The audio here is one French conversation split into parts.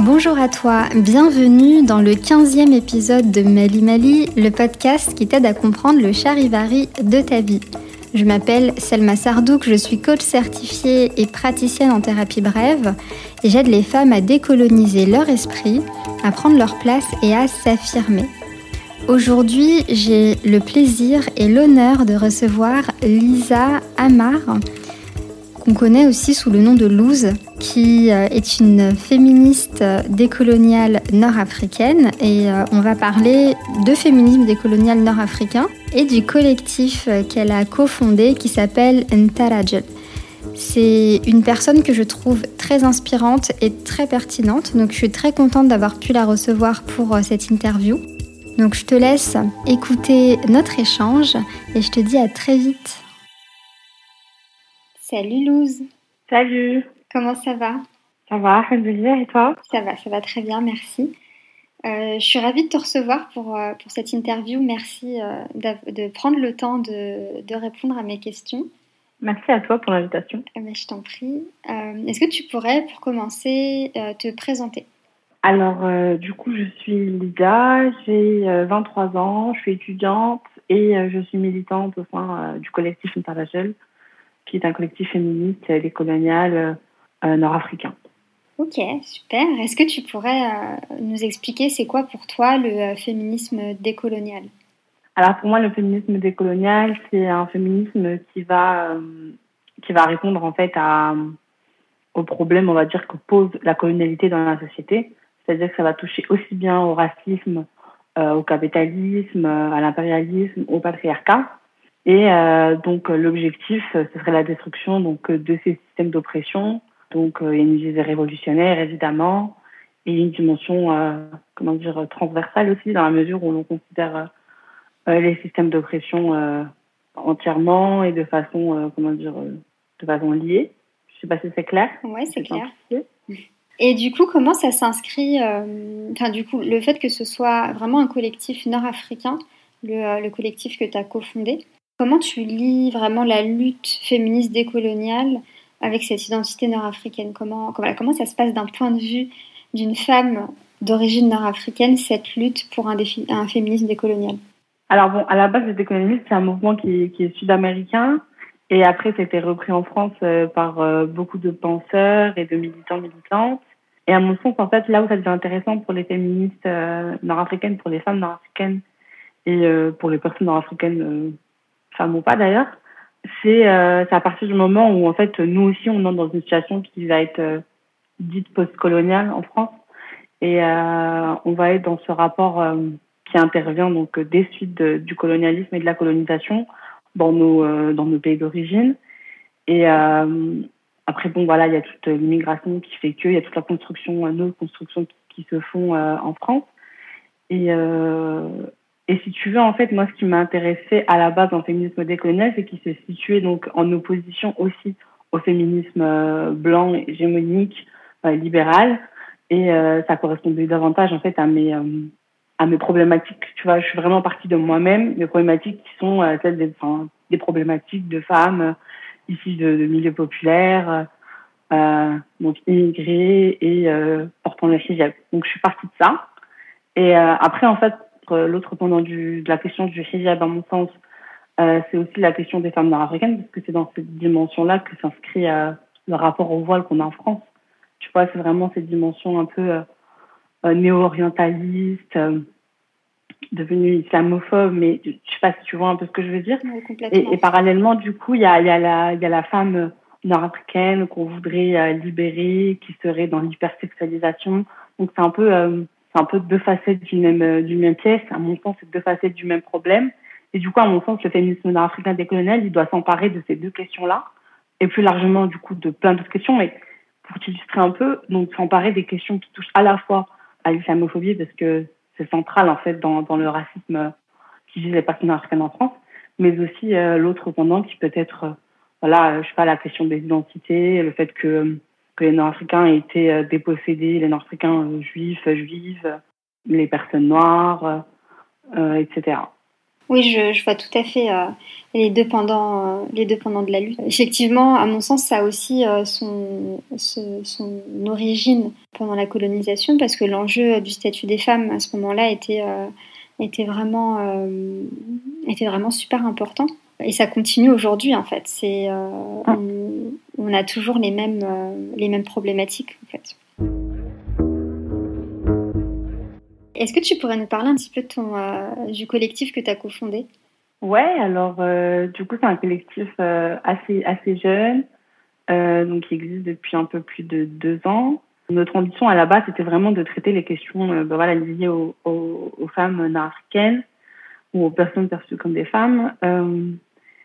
Bonjour à toi, bienvenue dans le 15e épisode de Mali Mali, le podcast qui t'aide à comprendre le charivari de ta vie. Je m'appelle Selma Sardouk, je suis coach certifiée et praticienne en thérapie brève et j'aide les femmes à décoloniser leur esprit, à prendre leur place et à s'affirmer. Aujourd'hui, j'ai le plaisir et l'honneur de recevoir Lisa Amar, qu'on connaît aussi sous le nom de Luz, qui euh, est une féministe décoloniale nord-africaine. Et euh, on va parler de féminisme décolonial nord-africain et du collectif qu'elle a cofondé qui s'appelle Ntarajel. C'est une personne que je trouve très inspirante et très pertinente, donc je suis très contente d'avoir pu la recevoir pour euh, cette interview. Donc je te laisse écouter notre échange et je te dis à très vite. Salut Louz. Salut. Comment ça va? Ça va, Alhamdoulilah, et toi? Ça va, ça va très bien, merci. Euh, je suis ravie de te recevoir pour, euh, pour cette interview. Merci euh, de prendre le temps de, de, répondre à mes questions. Merci à toi pour l'invitation. Eh ben, je t'en prie. Est-ce que tu pourrais, pour commencer, te présenter? Alors, du coup, je suis Lisa, j'ai 23 euh, ans, je suis étudiante et je suis militante au sein du collectif Interlagel, qui est un collectif féministe décolonial nord-africain. Ok, super. Est-ce que tu pourrais nous expliquer c'est quoi pour toi le féminisme décolonial? Alors, pour moi, le féminisme décolonial, c'est un féminisme qui va, qui va répondre en fait à, aux problèmes, on va dire, que pose la colonialité dans la société c'est-à-dire que ça va toucher aussi bien au racisme, euh, au capitalisme, à l'impérialisme, au patriarcat. Et euh, donc l'objectif, ce serait la destruction donc de ces systèmes d'oppression. Donc il y a une visée révolutionnaire évidemment et une dimension comment dire transversale aussi dans la mesure où l'on considère euh, les systèmes d'oppression entièrement et de façon comment dire de façon liée. Je sais pas si c'est clair. Oui, c'est clair. Et du coup, comment ça s'inscrit euh, Enfin, du coup, le fait que ce soit vraiment un collectif nord-africain, le, euh, le, collectif que tu as cofondé, comment tu lis vraiment la lutte féministe décoloniale avec cette identité nord-africaine? Comment, ça se passe d'un point de vue d'une femme d'origine nord-africaine, cette lutte pour un, féminisme décolonial? Alors bon, à la base, le décolonialisme, c'est un mouvement qui, est sud-américain. Et après, c'était repris en France euh, par euh, beaucoup de penseurs et de militants militantes. Et à mon sens, en fait, là où ça devient intéressant pour les féministes euh, nord-africaines, pour les femmes nord-africaines et pour les personnes nord-africaines, femmes ou pas d'ailleurs, c'est à partir du moment où en fait nous aussi on entre dans une situation qui va être dite post-coloniale en France et on va être dans ce rapport qui intervient donc des suites du colonialisme et de la colonisation dans nos, euh, dans nos pays d'origine. Et euh, après, bon, voilà, il y a toute l'immigration qui fait que, il y a toute la construction, euh, nos constructions qui, qui se font en France. Et, et si tu veux, en fait, moi, ce qui m'a intéressé à la base dans le féminisme décolonial, c'est qu'il se situait donc en opposition aussi au féminisme blanc, hégémonique, libéral. Et ça correspondait davantage, en fait, à mes, à mes problématiques. Tu vois, je suis vraiment partie de moi-même, mes problématiques qui sont euh, celles des, enfin, des problématiques de femmes euh, issues de, de, milieux populaires, euh, donc immigrées et euh, portant le hijab. Donc je suis partie de ça. Et euh, après, en fait, l'autre pendant du, de la question du hijab, à mon sens, c'est aussi la question des femmes nord-africaines, parce que c'est dans cette dimension-là que s'inscrit le rapport au voile qu'on a en France. Tu vois, c'est vraiment cette dimension un peu euh, néo-orientaliste, euh, devenu islamophobe, mais je sais pas si tu vois un peu ce que je veux dire. et, et, parallèlement, du coup, il y a, y, a la, y a la femme nord-africaine qu'on voudrait euh, libérer, qui serait dans l'hypersexualisation. Donc c'est un peu, c'est un peu deux facettes du même, du même pièce. À mon sens, c'est deux facettes du même problème. Et du coup, à mon sens, le féminisme nord-africain décolonial, il doit s'emparer de ces deux questions-là, et plus largement, du coup, de plein d'autres questions. Mais pour t'illustrer un peu, donc s'emparer des questions qui touchent à la fois à l'islamophobie parce que c'est central en fait dans, dans le racisme qui vise les personnes africaines en France, mais aussi euh, l'autre pendant qui peut être, euh, voilà, je sais pas, la question des identités, le fait que, que les Nord-Africains aient été euh, dépossédés, les Nord-Africains juifs, juives, les personnes noires, etc. Oui, je, vois tout à fait les, deux pendant, les deux pendant de la lutte. Effectivement, à mon sens, ça a aussi son, son origine pendant la colonisation, parce que l'enjeu du statut des femmes à ce moment-là était, était, vraiment, était vraiment super important. Et ça continue aujourd'hui, en fait. C'est, ah. on, a toujours les mêmes, les mêmes problématiques, en fait. Est-ce que tu pourrais nous parler un petit peu de ton, euh, du collectif que tu as cofondé? Ouais, alors euh, du coup c'est un collectif euh, assez assez jeune, donc qui existe depuis un peu plus de deux ans. Notre ambition à la base c'était vraiment de traiter les questions ben voilà, liées aux, aux, femmes nord-africaines ou aux personnes perçues comme des femmes.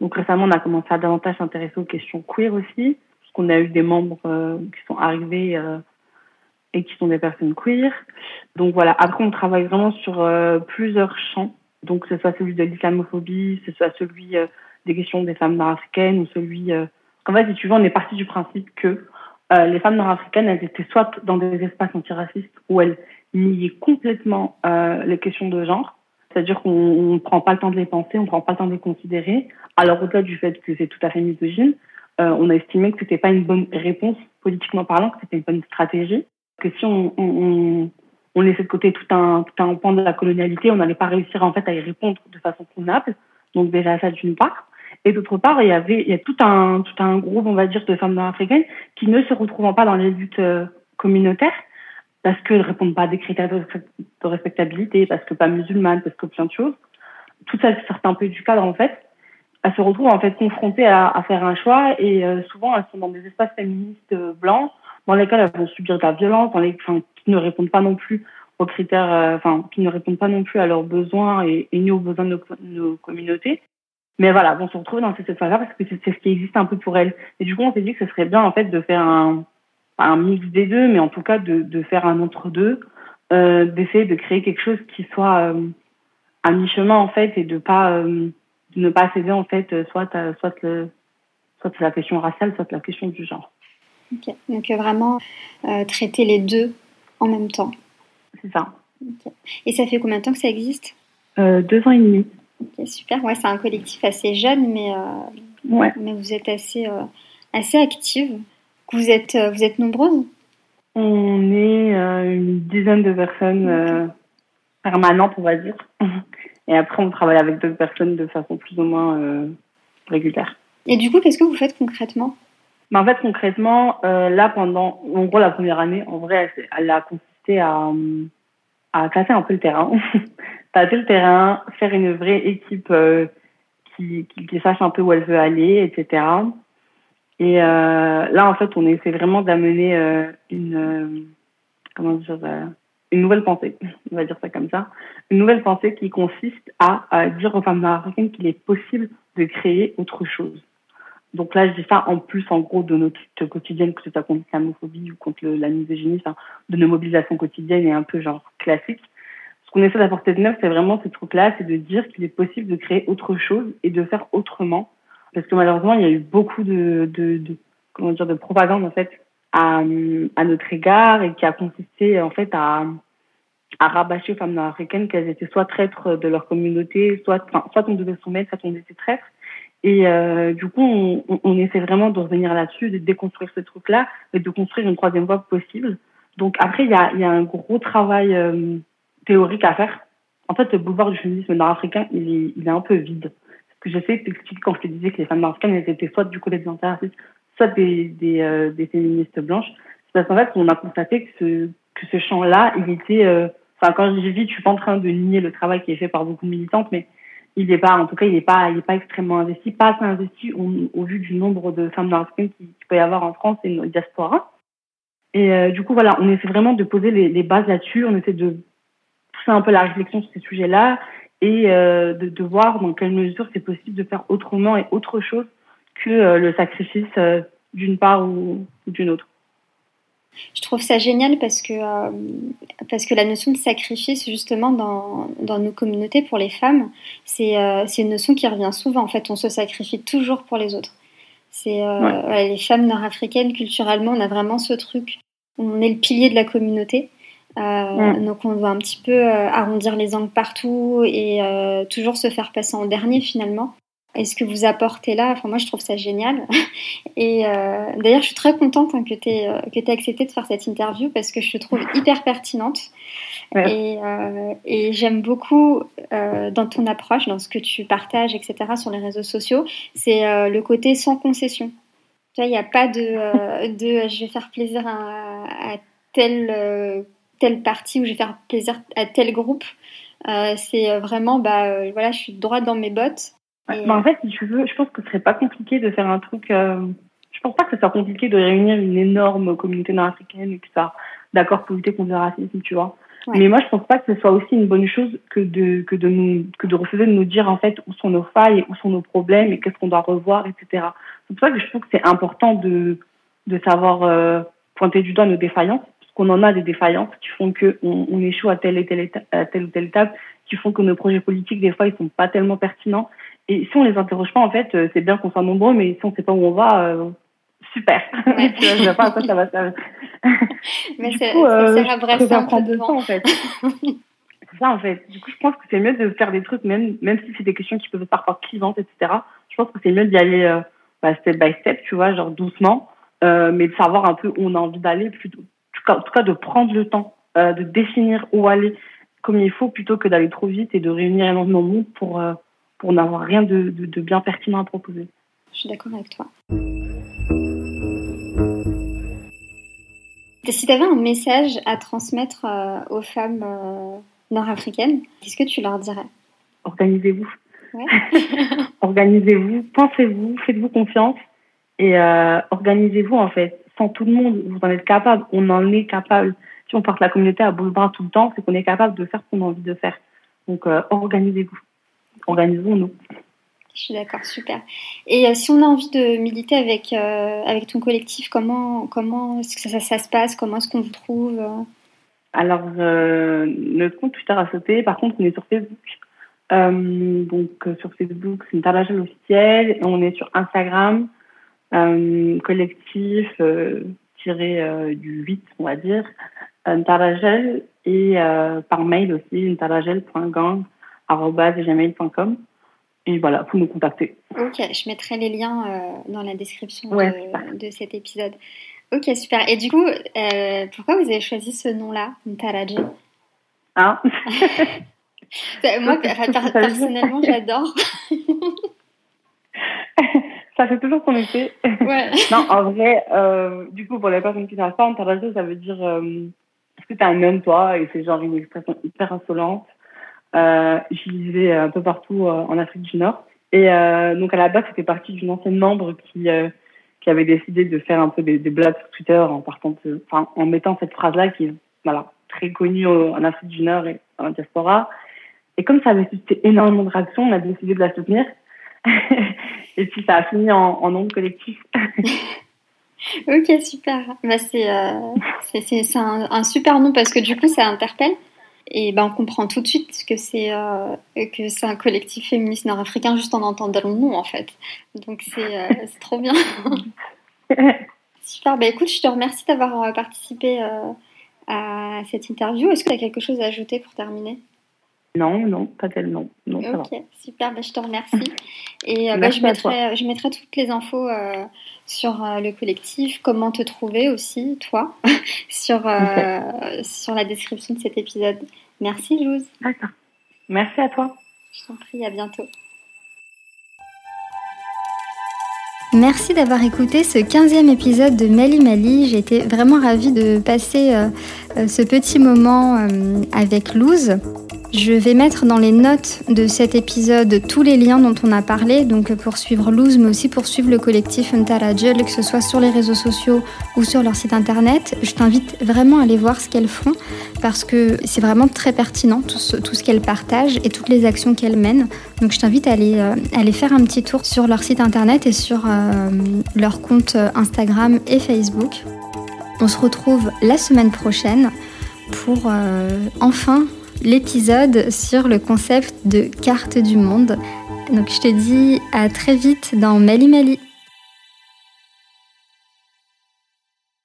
Donc récemment on a commencé à davantage s'intéresser aux questions queer aussi, parce qu'on a eu des membres qui sont arrivés et qui sont des personnes queer. Donc voilà, après on travaille vraiment sur euh, plusieurs champs. Donc que ce soit celui de l'islamophobie, que ce soit celui euh, des questions des femmes nord-africaines ou celui... Euh... En fait, si tu veux, on est parti du principe que euh, les femmes nord-africaines, elles étaient soit dans des espaces antiracistes où elles niaient complètement les questions de genre, c'est-à-dire qu'on ne prend pas le temps de les penser, on ne prend pas le temps de les considérer. Alors au-delà du fait que c'est tout à fait misogyne, on a estimé que c'était pas une bonne réponse politiquement parlant, que c'était une bonne stratégie que si on, on, on, laissait de côté tout un, tout un pan de la colonialité, on n'allait pas réussir en fait à y répondre de façon convenable. Donc déjà ça d'une part. Et d'autre part, il y avait il y a tout un tout un groupe, on va dire, de femmes africaines qui ne se retrouvant pas dans les luttes euh, communautaires parce qu'elles ne répondent pas à des critères de, respectabilité, parce que pas musulmanes, parce que plein de choses. Tout ça sortent un peu du cadre en fait. Elles se retrouvent en fait confrontées à, faire un choix et euh, souvent elles sont dans des espaces féministes euh, blancs dans lesquelles elles vont subir de la violence, dans les, enfin, qui ne répondent pas non plus aux critères, euh, enfin, qui ne répondent pas non plus à leurs besoins et, ni aux besoins de nos, communautés. Mais voilà, vont se retrouver dans cette phase-là parce que c'est ce qui existe un peu pour elles. Et du coup, on s'est dit que ce serait bien, en fait, de faire un, un mix des deux, mais en tout cas, de, de faire un entre-deux, euh, d'essayer de créer quelque chose qui soit euh, à mi-chemin, en fait, et de pas, euh, de ne pas céder, en fait, soit, à, soit, le, soit la question raciale, soit la question du genre. Donc euh, vraiment traiter les deux en même temps. C'est ça. Et ça fait combien de temps que ça existe? Deux ans et demi. super. Ouais, c'est un collectif assez jeune, mais, ouais. mais vous êtes assez, assez active. Vous êtes, vous êtes nombreuses On est une dizaine de personnes permanentes, on va dire. Et après, on travaille avec d'autres personnes de façon plus ou moins régulière. Et du coup, qu'est-ce que vous faites concrètement? Mais en fait, concrètement, euh, là, pendant, en gros, la première année, en vrai, elle, a consisté à, à casser un peu le terrain, tâter le terrain, faire une vraie équipe euh, qui, qui, qui, sache un peu où elle veut aller, etc. Et euh, là, en fait, on essaie vraiment d'amener euh, une, euh, comment dire, une nouvelle pensée, on va dire ça comme ça, une nouvelle pensée qui consiste à, dire aux femmes africaines qu'il est possible de créer autre chose donc là, je dis ça en plus, en gros, de notre quotidienne, que ce soit contre l'islamophobie ou contre la misogynie, de nos mobilisations quotidiennes et un peu genre classique. Ce qu'on essaie d'apporter de neuf, c'est vraiment ce truc-là, c'est de dire qu'il est possible de créer autre chose et de faire autrement. Parce que malheureusement, il y a eu beaucoup de, de, de comment dire, de propagande, en fait, à, à notre égard et qui a consisté, en fait, à, à rabâcher aux femmes nord-africaines qu'elles étaient soit traîtres de leur communauté, soit, enfin, soit on devait soumettre, soit on était traîtres. Et euh, du coup, on, on, essaie vraiment de revenir là-dessus, de déconstruire ce truc-là et de construire une troisième voie possible. Donc après, il y a, y a, un gros travail euh, théorique à faire. En fait, le boulevard du féminisme nord-africain, il il est un peu vide. Que j'essaie d'expliquer quand je te disais que les femmes nord-africaines, elles étaient soit du côté des antiracistes, soit des, des, euh, des féministes blanches. C'est parce qu'en fait, on a constaté que ce, que ce champ-là, il était... Euh, enfin, quand je dis je suis pas en train de nier le travail qui est fait par beaucoup de militantes, mais il n'est pas, en tout cas, il n'est pas, il est pas extrêmement investi, pas assez investi au, vu du nombre de femmes nord-africaines qu'il peut y avoir en France et une diaspora. Et euh, du coup, voilà, on essaie vraiment de poser les, les bases là-dessus, on essaie de pousser un peu la réflexion sur ces sujets-là et euh, de, de, voir dans quelle mesure c'est possible de faire autrement et autre chose que euh, le sacrifice euh, d'une part ou, ou d'une autre. Je trouve ça génial parce que, euh, parce que la notion de sacrifice, justement, dans, dans nos communautés pour les femmes, c'est euh, une notion qui revient souvent. En fait, on se sacrifie toujours pour les autres. C'est euh, les femmes nord-africaines, culturellement, on a vraiment ce truc. On est le pilier de la communauté. Mm. Donc on doit un petit peu arrondir les angles partout et toujours se faire passer en dernier finalement. Et ce que vous apportez là, enfin moi je trouve ça génial. Et euh, d'ailleurs je suis très contente hein, que tu aies, euh, accepté de faire cette interview parce que je te trouve hyper pertinente. Et, euh, et j'aime beaucoup dans ton approche, dans ce que tu partages, etc. sur les réseaux sociaux, c'est le côté sans concession. Tu vois, il n'y a pas de, de je vais faire plaisir à, à telle, telle partie ou je vais faire plaisir à tel groupe. c'est vraiment, bah, voilà, je suis droite dans mes bottes bah, en fait, si tu veux, je pense que ce serait pas compliqué de faire un truc. Euh, je pense pas que ce soit compliqué de réunir une énorme communauté nord-africaine et que ça, d'accord pour lutter contre le racisme, tu vois. Mais moi, je pense pas que ce soit aussi une bonne chose que de que de nous que de refuser de nous dire en fait où sont nos failles, où sont nos problèmes et qu'est-ce qu'on doit revoir, etc. C'est pour ça que je trouve que c'est important de de savoir euh, pointer du doigt nos défaillances, qu'on en a des défaillances qui font que on, échoue à telle et telle à telle ou telle étape, qui font que nos projets politiques des fois ils sont pas tellement pertinents et si on les interroge pas, en fait, euh, c'est bien qu'on soit nombreux, mais si on sait pas où on va, euh, super. Ouais. je sais pas à quoi ça va servir. Mais c'est coup, euh, ça sert à prendre de temps, en fait. c'est ça, en fait. Du coup, je pense que c'est mieux de faire des trucs, même, même si c'est des questions qui peuvent être parfois clivantes, etc. Je pense que c'est mieux d'y aller euh, bah, step by step, tu vois, genre doucement, euh, mais de savoir un peu où on a envie d'aller, plutôt. En tout cas, de prendre le temps, euh, de définir où aller comme il faut, plutôt que d'aller trop vite et de réunir énormément de monde pour pour n'avoir rien de, de, bien pertinent à proposer. Je suis d'accord avec toi. Si tu avais un message à transmettre euh, aux femmes euh, nord-africaines, qu'est-ce que tu leur dirais? Organisez-vous. Ouais. organisez-vous, pensez-vous, faites-vous confiance et euh, organisez-vous en fait. Sans tout le monde, vous en êtes capable, on en est capable. Si on porte la communauté à bout de bras tout le temps, c'est qu'on est capable de faire ce qu'on a envie de faire. Donc organisez-vous organisons-nous. Je suis d'accord, super. Et euh, si on a envie de militer avec, euh, avec ton collectif, comment, comment est-ce que ça, ça, se passe? Comment est-ce qu'on vous trouve euh? Alors, notre compte Twitter a sauté. Par contre, on est sur Facebook. donc, sur Facebook, c'est une Taragel officielle. Et on est sur Instagram, collectif tiré du 8, on va dire, Taragel. Et par mail aussi, taragel.gang gmail.com. Et voilà, vous nous contacter. Ok, je mettrai les liens euh, dans la description de, cet épisode. Ok, super. Et du coup, euh, pourquoi vous avez choisi ce nom-là, Ntaraji Ah Moi, personnellement, j'adore. ça fait toujours son effet. Ouais. non, en vrai, euh, du coup, pour les personnes qui savent pas, Ntaraji, ça veut dire est-ce que tu es un homme, toi? Et c'est genre une expression hyper insolente. Euh, J'y vivais un peu partout euh, en Afrique du Nord. Et euh, donc à la base, c'était partie d'une ancienne membre qui euh, qui avait décidé de faire un peu des, des blagues sur Twitter en partant de, enfin, en mettant cette phrase-là qui est voilà très connue en Afrique du Nord et dans la diaspora. Et comme ça avait suscité énormément de réactions, on a décidé de la soutenir. et puis ça a fini en, en nom collectif. ok, super. Bah, c'est euh, un, un, super nom parce que du coup, ça interpelle. Et ben, on comprend tout de suite que c'est euh, un collectif féministe nord-africain juste en entendant le nom en fait. Donc c'est euh, trop bien. Super. Bah écoute, je te remercie d'avoir euh, participé à cette interview. Est-ce que tu as quelque chose à ajouter pour terminer? Non, non, pas tellement. Non, ok, super, bah, je te remercie. Et bah, je, mettrai, je mettrai toutes les infos sur le collectif, comment te trouver aussi, toi, sur, sur la description de cet épisode. Merci, Luz. D'accord. Merci à toi. Je t'en prie, à bientôt. Merci d'avoir écouté ce 15e épisode de Mali Mali. J'étais vraiment ravie de passer euh, euh, ce petit moment euh, avec Luz. Je vais mettre dans les notes de cet épisode tous les liens dont on a parlé, donc pour suivre Luz, mais aussi pour suivre le collectif Untarajel, que ce soit sur les réseaux sociaux ou sur leur site internet. Je t'invite vraiment à aller voir ce qu'elles font, parce que c'est vraiment très pertinent, tout ce, qu'elles partagent et toutes les actions qu'elles mènent. Donc je t'invite à aller, euh, faire un petit tour sur leur site internet et sur euh, leur compte Instagram et Facebook. On se retrouve la semaine prochaine pour euh, enfin l'épisode sur le concept de carte du monde. Donc je te dis à très vite dans Mali Mali.